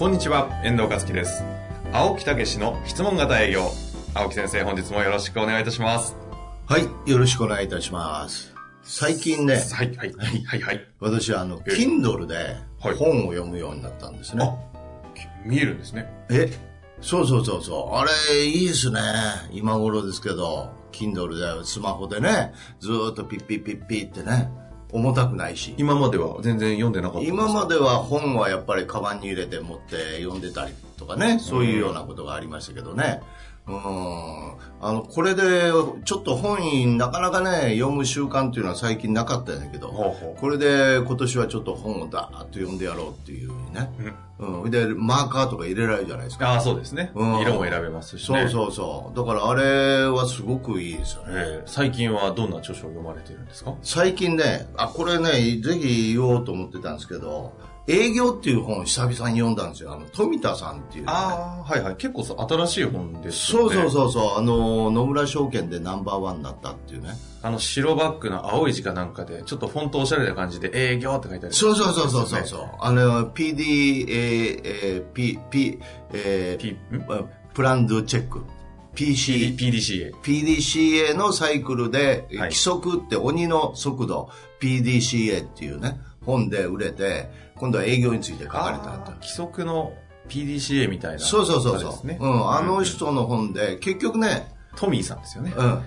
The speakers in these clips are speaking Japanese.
こんにちは、遠藤和樹です。青木武の質問型営業。青木先生、本日もよろしくお願いいたします。はい、よろしくお願いいたします。最近ね、はい、はい、はい、はい、はい。私あの、え Kindle ではい本を読むようになったんですね。あ、見えるんですね。えそうそうそうそう。あれ、いいですね。今頃ですけど、Kindle で、スマホでね、ずーっとピッピッピッピッってね、重たくないし。今までは全然読んでなかった今までは本はやっぱりカバンに入れて持って読んでたりとかね、そういうようなことがありましたけどね。うん。あの、これで、ちょっと本、なかなかね、読む習慣っていうのは最近なかったんだけど、これで今年はちょっと本をダーッと読んでやろうっていうふうにね。うん。で、マーカーとか入れられるじゃないですか。ああ、そうですね。うん色も選べますしね。そうそうそう。だからあれはすごくいいですよね。えー最近はどんな著書を読まれているんですか？最近ね、あ、これね、ぜひ言おうと思ってたんですけど、営業っていう本を久々に読んだんですよ。あの、富田さんっていう、ね。ああ、はいはい。結構さ新しい本ですそうよね。そうそうそう。あの、野村証券でナンバーワンになったっていうね。あの、白バッグの青い字かなんかで、ちょっとフォントおしゃれな感じで、営業って書いてある。そうそうそうそうそうそう。あの、PD、えーえー P、P、えー P ん？プランドチェック。PC、PDCA。PDCA のサイクルで、はい規則って鬼の速度、PDCA っていうね、本で売れて、今度は営業について書かれたと。規則の PDCA みたいな。そうそうそうそう。うん。あの人の本で、結局ね、トミーさんですよね。うん。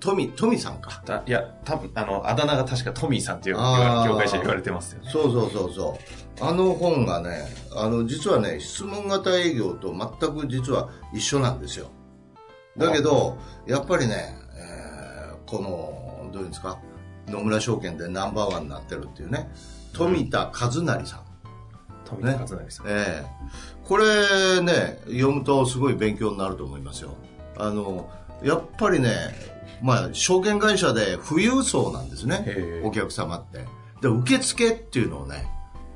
トミ、トミさんか。たいや、多分あの、あだ名が確かトミーさんっていう業界者言われてますよね。そうそうそうそう。あの本がね、あの、実はね、質問型営業と全く実は一緒なんですよ。だけど、やっぱりね、えーこの、どういうんですか、野村証券でナンバーワンになってるっていうね、富田和成さん。富田和成さん。ええこれね、読むとすごい勉強になると思いますよ。あの、やっぱりね、まあ、証券会社で富裕層なんですねお客様って。で、受付っていうのをね、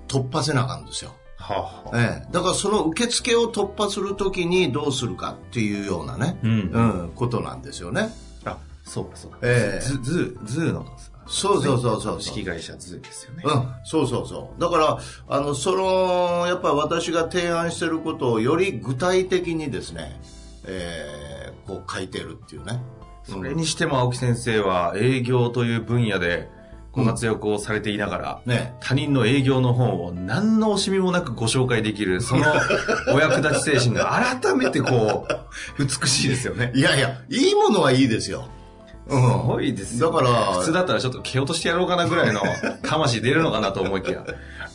突破せなあかんですよ。はあ、はあ、ええだからその受付を突破するときにどうするかっていうようなね、うんうん、ことなんですよね。あ、そうかそうか。ええズ、ズー、ズーの、そうそうそうそう。式会社ズーですよね。うん、そうそうそう。だから、あの、その、やっぱり私が提案してることをより具体的にですね、えー、こう書いてるっていうね。それにしても青木先生は営業という分野でご活躍をされていながら、ね。他人の営業の本を何の惜しみもなくご紹介できる、そのお役立ち精神が改めてこう、美しいですよね。いやいや、いいものはいいですよ。うん。すごいですよ、だから普通だったらちょっと蹴落としてやろうかなぐらいの 魂出るのかなと思いきや、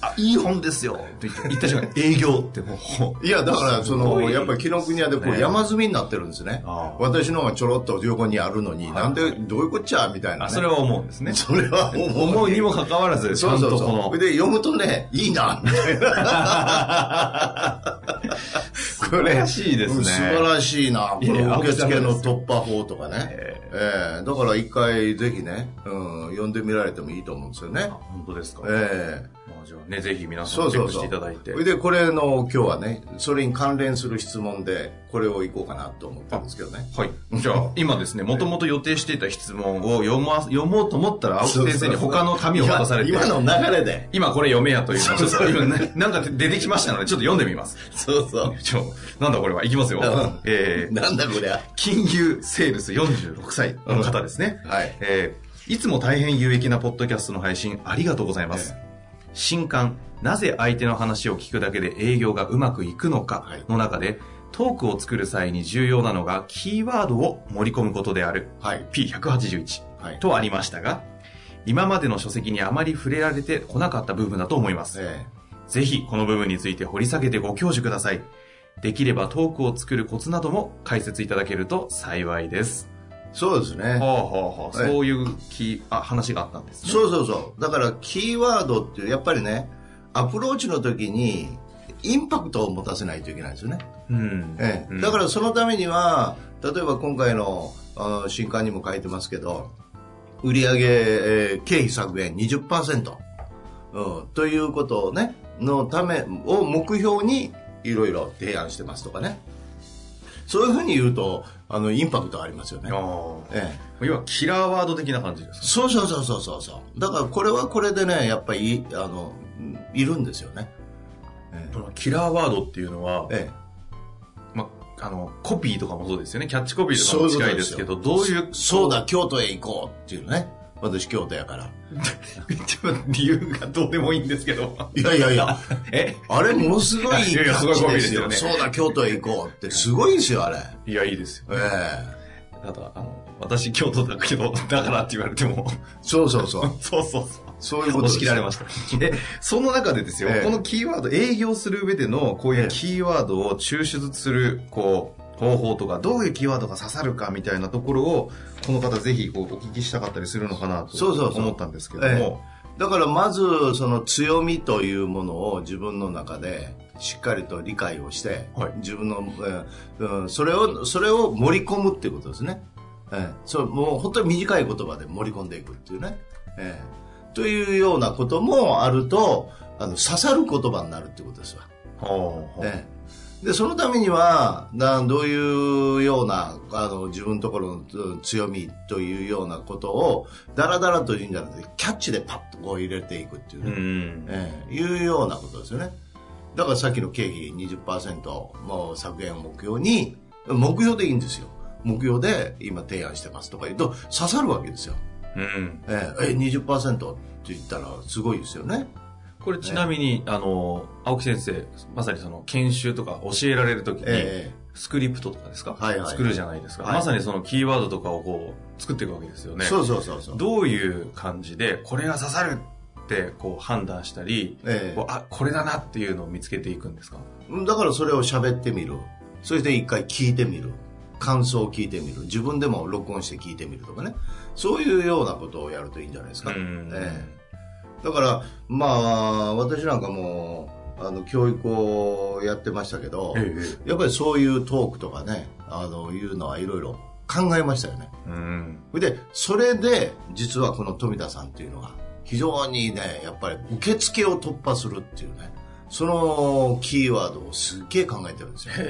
あ、いい本ですよって言った瞬間、営業ってもう、いや、だから、その、やっぱり紀ノ国屋でこうね山積みになってるんですね。私の方がちょろっと横にあるのに、はいなんで、どういうこっちゃみたいな、それは思うんですね。それは思う。にもかかわらず、ちゃそうんそうそう。とこのそ、れで読むとね、いいな、みたいな。これ、素晴らしいですねうん素晴らしいな。この受付の突破法とかね。えええだから一回ぜひね、うん、読んでみられてもいいと思うんですよねあ。本当ですか。ええまあ、じゃあね、ぜひ皆さそうそうそう。んチェックしていただいて。それで、これの今日はね、それに関連する質問で、これをいこうかなと思ったんですけどね。はい。じゃあ、今ですね、もともと予定していた質問を読ま、読もうと思ったら、青木先生に他の紙を渡されて、今今の流れで。今これ読めやというのをちょっと今ね、なんか出てきましたので、ちょっと読んでみます。そうそう。ちょ、なんだこれは、いきますようん。えー、なんだこりゃ。金融セールス46歳の方ですね。はい。えー、いつも大変有益なポッドキャストの配信ありがとうございます。え新刊、なぜ相手の話を聞くだけで営業がうまくいくのかはいの中で、トークを作る際に重要なのがキーワードを盛り込むことであるはい。P181 はい。とありましたが、今までの書籍にあまり触れられてこなかった部分だと思います。えぜひこの部分について掘り下げてご教授ください。できればトークを作るコツなども解説いただけると幸いです。えそうですね。はあはあそういうきあ話があったんですね。そうそうそう。だから、キーワードっていう、やっぱりね、アプローチの時に、インパクトを持たせないといけないんですよね。うん。ええ、うんだからそのためには、例えば今回のあ新刊にも書いてますけど、売上、えー経費削減20%、うん、ということをね、のためを目標にいろいろ提案してますとかね。そういうふうに言うと、あの、インパクトありますよね。ええ、要はキラーワード的な感じですか？そうそうそうそうそうそう。だからこれはこれでね、やっぱり、あの、いるんですよね。えこのキラーワードっていうのは、ええま、あの、コピーとかもそうですよね。キャッチコピーとかも近いですけど、どういう、そうだ、京都へ行こうっていうね。私京都やから。ちょっと理由がどうでもいいんですけど。いやいやいや、え？あれものすごいいやいごいですよねそうだ、京都へ行こうってすごいですよ、あれ。いや、いいですよ。ええただ、あの、私京都だけど、だからって言われても、そうそうそう。そうそうそう。そういうことです押し切られました。え、その中でですよ、ええこのキーワード、営業する上での、こういうキーワードを抽出する、こう、方法とか、どういうキーワードが刺さるかみたいなところを、この方ぜひこうお聞きしたかったりするのかなとそうそうそう。思ったんですけども、えだからまず、その強みというものを自分の中でしっかりと理解をして、はい。自分の、えーうんそれを、それを盛り込むっていうことですね。ええ。そうもう本当に短い言葉で盛り込んでいくっていうね。ええ。というようなこともあると、あの、刺さる言葉になるってことですわ。ほうほうええで、そのためには、などういうような、あの、自分のところのうん強みというようなことを、だらだらと言うんじゃなくて、キャッチでパッとこう入れていくっていううね、ん。ええいうようなことですよね。だからさっきの経費20%もう削減を目標に、目標でいいんですよ。目標で今提案してますとか言うと刺さるわけですよ。うん。えええ20%って言ったらすごいですよね。これちなみに、あの、青木先生、まさにその研修とか教えられるときに、えスクリプトとかですか、はいはい作るじゃないですか、はいまさにそのキーワードとかをこう、作っていくわけですよね。えそうそうそうそう。どういう感じで、これが刺さるってこう判断したり、ええこうあ、これだなっていうのを見つけていくんですか？だからそれを喋ってみる。そして一回聞いてみる。感想を聞いてみる。自分でも録音して聞いてみるとかね。そういうようなことをやるといいんじゃないですか。うんええだから、まあ、私なんかも、あの、教育をやってましたけど、えやっぱりそういうトークとかね、あの、いうのはいろいろ考えましたよね。えうん。それで、それで、実はこの富田さんっていうのが、非常にね、やっぱり受付を突破するっていうね、そのキーワードをすっげえ考えてるんですよ。へえ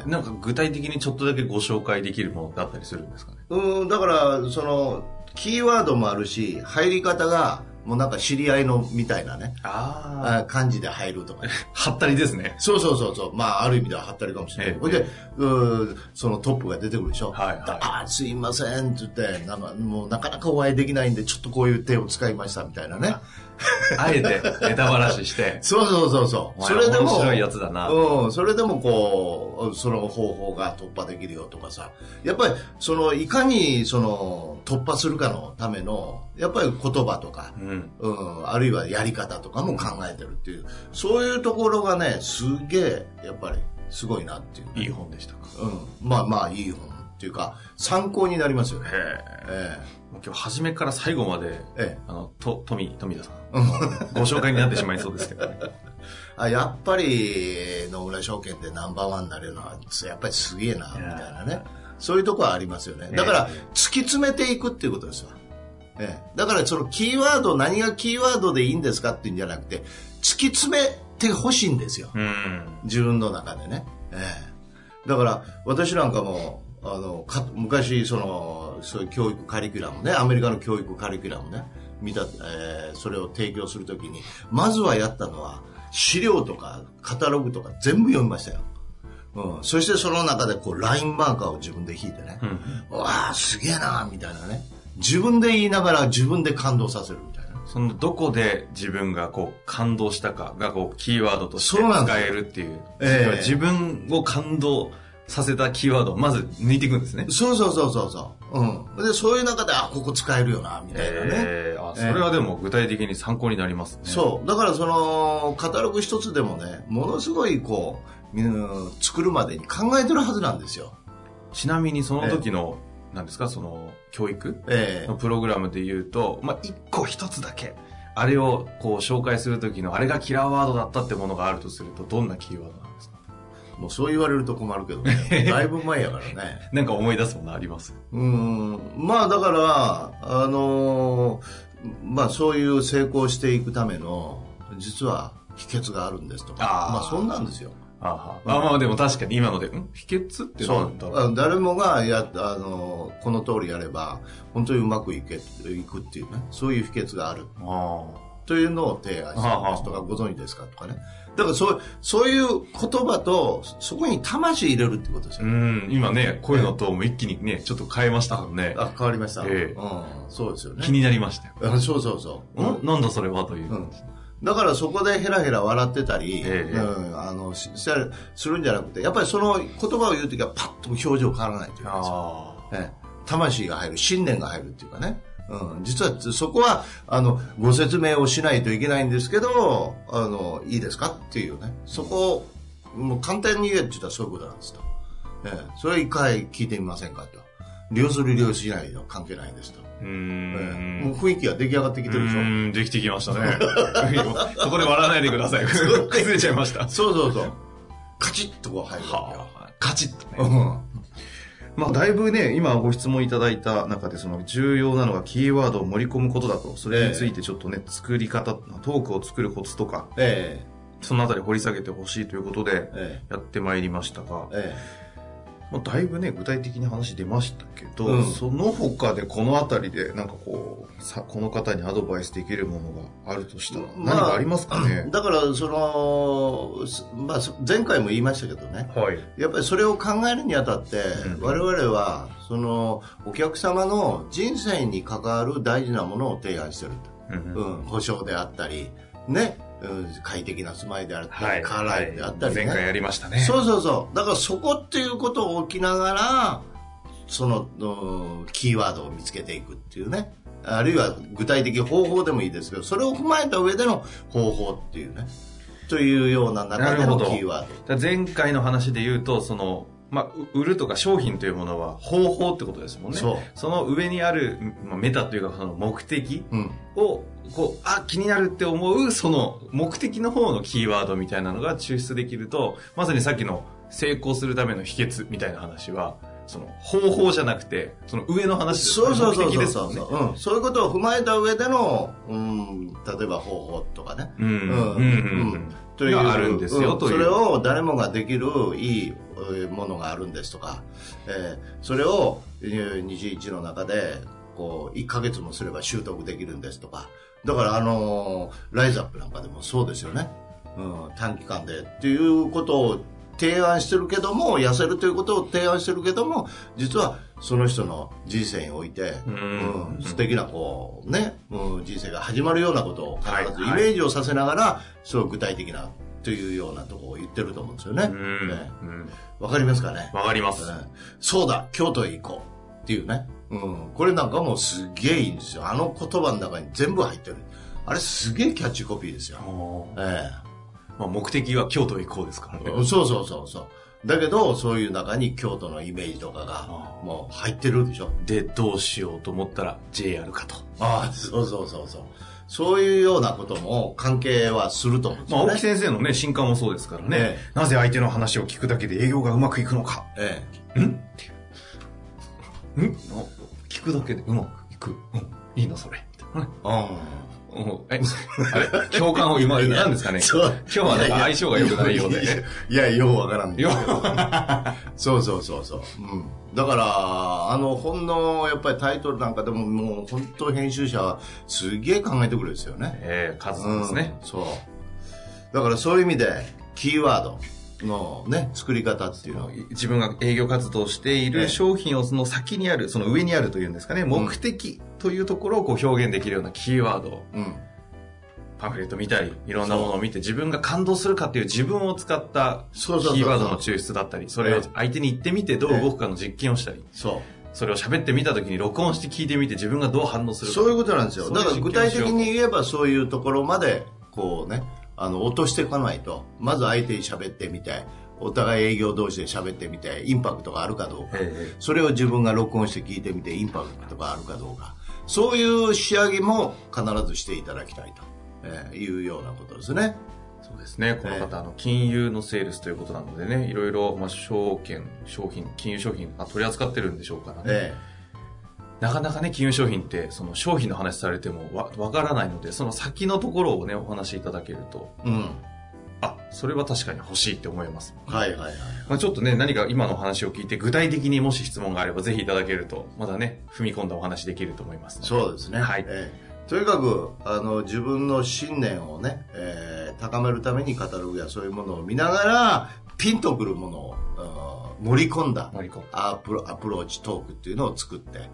え。えなんか具体的にちょっとだけご紹介できるものだったりするんですかね？うん、だから、その、キーワードもあるし、入り方が、もうなんか知り合いのみたいなね、ああ感じで入るとかね。あ。はったりですね。そうそうそうそう。まあ、ある意味でははったりかもしれない。ええそれで、うんそのトップが出てくるでしょ。はいはいああ、すいませんって言って、なんかもうなかなかお会いできないんで、ちょっとこういう手を使いましたみたいなね。あえてネタばらしして、そうそうそうそう。それでも、面白いやつだな。うん、それでもこう、その方法が突破できるよとかさ。やっぱり、その、いかに、その、突破するかのための、やっぱり言葉とか、うん。うん、あるいはやり方とかも考えてるっていう、そういうところがね、すげえ、やっぱり、すごいなっていう。いい本でしたか。うん。まあまあ、いい本っていうか、参考になりますよね。へえ。え。今日初めから最後まで、ええ。あの、と、富、富田さん。ご紹介になってしまいそうですけどね。あやっぱり野村証券ってナンバーワンになれるのはやっぱりすげえなみたいなね。そういうとこはありますよね。だからえ突き詰めていくっていうことですわ、ええ、だからそのキーワード何がキーワードでいいんですかっていうんじゃなくて突き詰めてほしいんですよ。うん。自分の中でね、ええ、だから私なんかもあのか昔そのそういう教育カリキュラムねアメリカの教育カリキュラムね見た、えーそれを提供するときにまずはやったのは資料とかカタログとか全部読みましたよ、うん、そしてその中でこうラインマーカーを自分で引いてね、うん。わあすげえなみたいなね。自分で言いながら自分で感動させるみたいな。その、どこで自分がこう、感動したかがこう、キーワードとして使えるっていう。ええ。自分を感動させたキーワードをまず抜いていくんですね。そうそうそうそうそう、うん、でそういう中であここ使えるよなみたいなね、ええあ、それはでも具体的に参考になりますね。そう。だからその、カタログ一つでもね、ものすごいこう、みんな作るまでに考えてるはずなんですよ。ちなみにその時の、なんですか、その、教育ええのプログラムで言うと、まあ、一個一つだけあれをこう紹介するときのあれがキラーワードだったってものがあるとするとどんなキーワードなんですか？もうそう言われると困るけどね。だいぶ前やからね。なんか思い出すものあります？うん。まあだから、あのーまあそういう成功していくための、実は秘訣があるんですとか。あーまあそんなんですよ。ああ、まあでも確かに今ので、ん？秘訣って何だろうあ誰もがや、あのーこの通りやれば、本当にうまくいけ、いくっていうね、そういう秘訣がある。あというのを提案してるんですとか、ご存知ですか？とかね。だからそう、そういう言葉と、そこに魂入れるってことですよ。ん、今ね、声のトーンも一気にね、ちょっと変えましたもんね。あ、変わりました。ええうん、そうですよね。気になりましたよ。あそうそうそう。ん？なんだそれはという。うんだからそこでヘラヘラ笑ってたり、ええうん、あのするんじゃなくて、やっぱりその言葉を言うときはパッと表情変わらないというかええ魂が入る、信念が入るっていうかね。うん、実はそこは、あの、ご説明をしないといけないんですけど、あの、いいですかっていうね。そこを、もう簡単に言えって言ったらそういうことなんですと。ええそれ一回聞いてみませんかと。利用する利用しないの関係ないですと。あ。うーええもうん。雰囲気が出来上がってきてるでしょ。うーん、できてきましたね。そこで笑わないでください。崩れちゃいました。そうそうそう。カチッとこう入るわけよ。はあ、カチッとね。うんまあ、だいぶね、今ご質問いただいた中で、その重要なのがキーワードを盛り込むことだと、それについてちょっとね、作り方、トークを作るコツとか、え。そのあたり掘り下げてほしいということでえ、え。やってまいりましたがえ、えまあ、だいぶね、具体的に話出ましたけど、うん。その他でこのあたりで、なんかこう、さ、この方にアドバイスできるものがあるとしたら、まあ何かありますかね、だから、その、すまあ、そ前回も言いましたけどね、はい。やっぱりそれを考えるにあたって、うん。我々は、その、お客様の人生に関わる大事なものを提案してるうんと。うん、保証であったり、ね、うん、快適な住まいであったり、はい。カーライフであったりね。前回やりましたね。そうそうそう。だからそこっていうことを置きながら、その、うんキーワードを見つけていくっていうね。あるいは具体的方法でもいいですけど、それを踏まえた上での方法っていうね。というような中でのキーワード。前回の話で言うと、その、まあ、う売るとか商品というものは方法ってことですもんね。そうの上にある、まあ、メタというかその目的うん。を、こう、あ、気になるって思う、その目的の方のキーワードみたいなのが抽出できると、まさにさっきの成功するための秘訣みたいな話は、その方法じゃなくて、その上の話ですそうそうそうそうですもんね。そうそう、うん。そういうことを踏まえた上での、うん、例えば方法とかね。うん。うん。うん。うん。というがあるんですよ、うんという。それを誰もができるいいえーものがあるんですとか、えーそれをえー日一の中でこう1ヶ月もすれば習得できるんですとかだからあのーライズアップなんかでもそうですよね、うん、短期間でっていうことを提案してるけども痩せるということを提案してるけども実はその人の人生において、うん。うん素敵なこうね、うん、人生が始まるようなことを必ずイはい。メージをさせながら、そう具体的なというようなところを言ってると思うんですよね。うん。ねうん。わかりますかね、わかります。うんそうだ、京都へ行こうっていうね。うん。これなんかもうすっげえいいんですよ。あの言葉の中に全部入ってる。あれすげえキャッチコピーですよ。えまあ、目的は京都へ行こうですからね。えそうそうそうそう。だけど、そういう中に京都のイメージとかがあもう入ってるでしょ。で、どうしようと思ったら JR かと。ああ、そうそうそうそう。そういうようなことも関係はすると思うんですまあ、よね。青木先生のね、新刊もそうですからね。えなぜ相手の話を聞くだけで営業がうまくいくのか。えん？ん？あ聞くだけでうまくいく？うん。いいな、それ。みたいなね え。あれ共感を今、何ですかね？そう今日はなんか相性が良くないようで。いや、ようわからんねよそうそうそうそう。うん。だから、あの本のやっぱりタイトルなんかでももう本当編集者はすげえ考えてくるんですよね。ええ数ですね。うんそう。だからそういう意味で、キーワードのね、作り方っていうのは、自分が営業活動をしていええる商品をその先にある、その上にあるというんですかね、目的というところをこう表現できるようなキーワードをうん。パンフレット見たり、いろんなものを見て自分が感動するかっていう自分を使ったキーワードの抽出だったり、それを相手に言ってみてどう動くかの実験をしたり、そう。それを喋ってみた時に録音して聞いてみて自分がどう反応するか。そういうことなんですよ。だから具体的に言えばそういうところまで、こうね、あの、落としていかないと、まず相手に喋ってみて、お互い営業同士で喋ってみて、インパクトがあるかどうか。ええそれを自分が録音して聞いてみて、インパクトがあるかどうか。そういう仕上げも必ずしていただきたいと、えーいうようなことですね。そうですね。この方、あの、金融のセールスということなのでね、いろいろ、まあ、証券、商品、金融商品、あ取り扱ってるんでしょうからね。えなかなかね、金融商品って、その商品の話されてもわ、わからないので、その先のところをね、お話しいただけると、えうん。あ、それは確かに欲しいって思います。はいはいはい。まあ、ちょっとね、何か今の話を聞いて、具体的にもし質問があれば、ぜひいただけると、まだね、踏み込んだお話できると思います。そうですね。はいええとにかく、あの、自分の信念をね、えー高めるためにカタログやそういうものを見ながら、ピンとくるものをあー盛り込んだ。アプロアプローチトークっていうのを作って、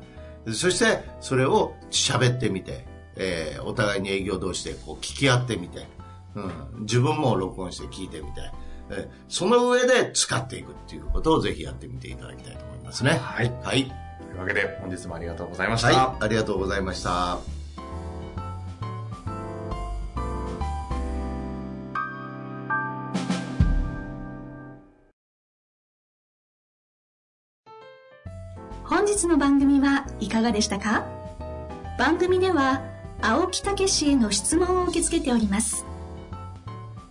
そしてそれを喋ってみて、えーお互いに営業同士でこう聞き合ってみて、うん、自分も録音して聞いてみて、えーその上で使っていくっていうことをぜひやってみていただきたいと思いますね。はい。はい。というわけで、本日もありがとうございました。はい。ありがとうございました。本日の番組はいかがでしたか？番組では青木武氏への質問を受け付けております